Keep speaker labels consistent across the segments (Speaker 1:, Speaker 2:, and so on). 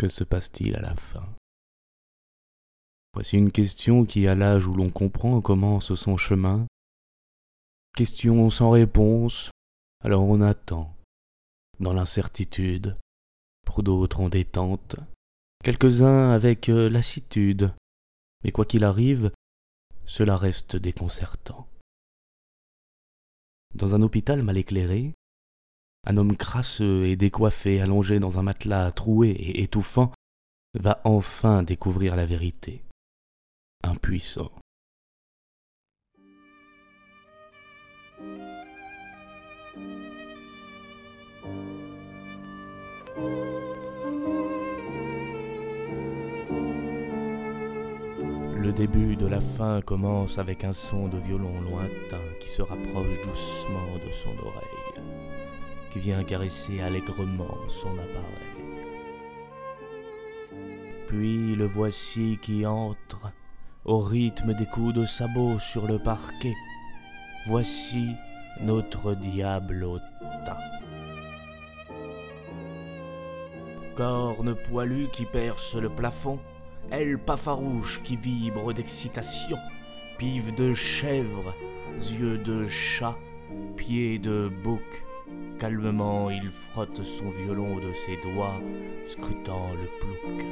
Speaker 1: Que se passe-t-il à la fin? Voici une question qui, à l'âge où l'on comprend, commence son chemin. Question sans réponse, alors on attend, dans l'incertitude, pour d'autres en détente, quelques-uns avec euh, lassitude, mais quoi qu'il arrive, cela reste déconcertant. Dans un hôpital mal éclairé, un homme crasseux et décoiffé, allongé dans un matelas troué et étouffant, va enfin découvrir la vérité. Impuissant. Le début de la fin commence avec un son de violon lointain qui se rapproche doucement de son oreille, qui vient caresser allègrement son appareil. Puis le voici qui entre au rythme des coups de sabot sur le parquet. Voici notre diablotin. Corne poilue qui perce le plafond, ailes pas farouches qui vibrent d'excitation, pives de chèvre, yeux de chat, pieds de bouc. Calmement, il frotte son violon de ses doigts, scrutant le plouc.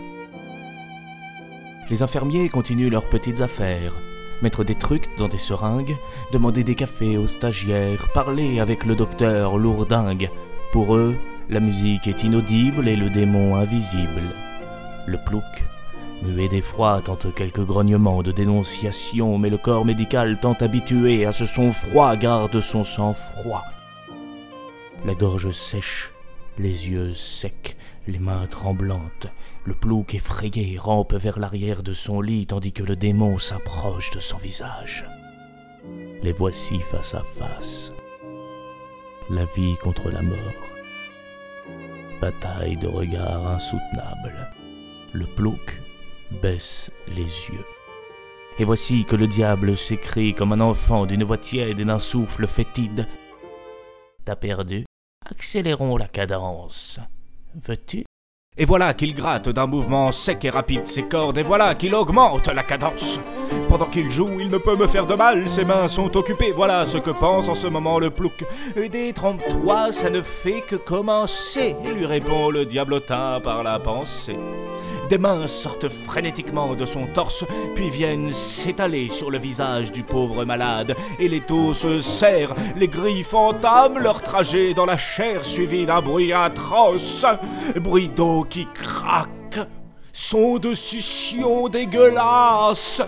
Speaker 1: Les infirmiers continuent leurs petites affaires. Mettre des trucs dans des seringues, demander des cafés aux stagiaires, parler avec le docteur lourdingue. Pour eux, la musique est inaudible et le démon invisible. Le plouc, muet d'effroi, tente quelques grognements de dénonciation, mais le corps médical tant habitué à ce son froid garde son sang-froid. La gorge sèche, les yeux secs, les mains tremblantes, le plouc effrayé rampe vers l'arrière de son lit tandis que le démon s'approche de son visage. Les voici face à face. La vie contre la mort. Bataille de regards insoutenable. Le plouc baisse les yeux. Et voici que le diable s'écrie comme un enfant d'une voix tiède et d'un souffle fétide. T'as perdu? Accélérons la cadence. Veux-tu? Et voilà qu'il gratte d'un mouvement sec et rapide ses cordes, et voilà qu'il augmente la cadence. Pendant qu'il joue, il ne peut me faire de mal, ses mains sont occupées, voilà ce que pense en ce moment le plouc. Détrompe-toi, ça ne fait que commencer, lui répond le diablotin par la pensée. Des mains sortent frénétiquement de son torse, puis viennent s'étaler sur le visage du pauvre malade, et les taux se serrent, les griffes entament leur trajet dans la chair, suivi d'un bruit atroce, bruit d'eau qui craque, son de succion dégueulasse,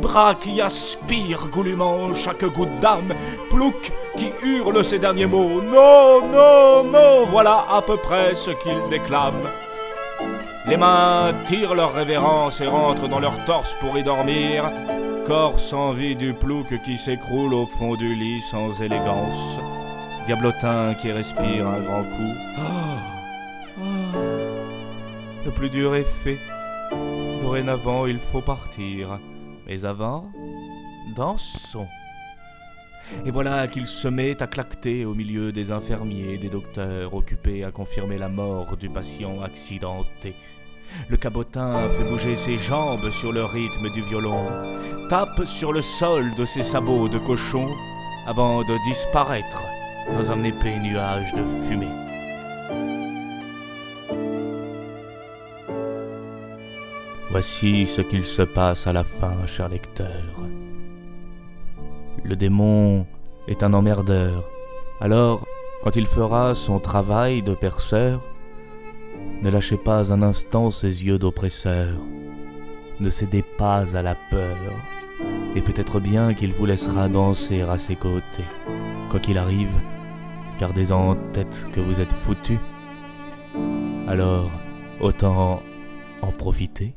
Speaker 1: bras qui aspirent goulûment chaque goutte d'âme, plouc qui hurle ces derniers mots. Non, non, non, voilà à peu près ce qu'il déclame. Les mains tirent leur révérence et rentrent dans leur torse pour y dormir. Corps sans vie du plouc qui s'écroule au fond du lit sans élégance. Diablotin qui respire un grand coup. Ah, ah. Le plus dur est fait. Dorénavant, il faut partir. Mais avant, dansons. Et voilà qu'il se met à claqueter au milieu des infirmiers et des docteurs occupés à confirmer la mort du patient accidenté. Le cabotin fait bouger ses jambes sur le rythme du violon, tape sur le sol de ses sabots de cochon avant de disparaître dans un épais nuage de fumée. Voici ce qu'il se passe à la fin, cher lecteur. Le démon est un emmerdeur. Alors, quand il fera son travail de perceur, ne lâchez pas un instant ses yeux d'oppresseur. Ne cédez pas à la peur. Et peut-être bien qu'il vous laissera danser à ses côtés. Quoi qu'il arrive, gardez en tête que vous êtes foutu. Alors, autant en profiter.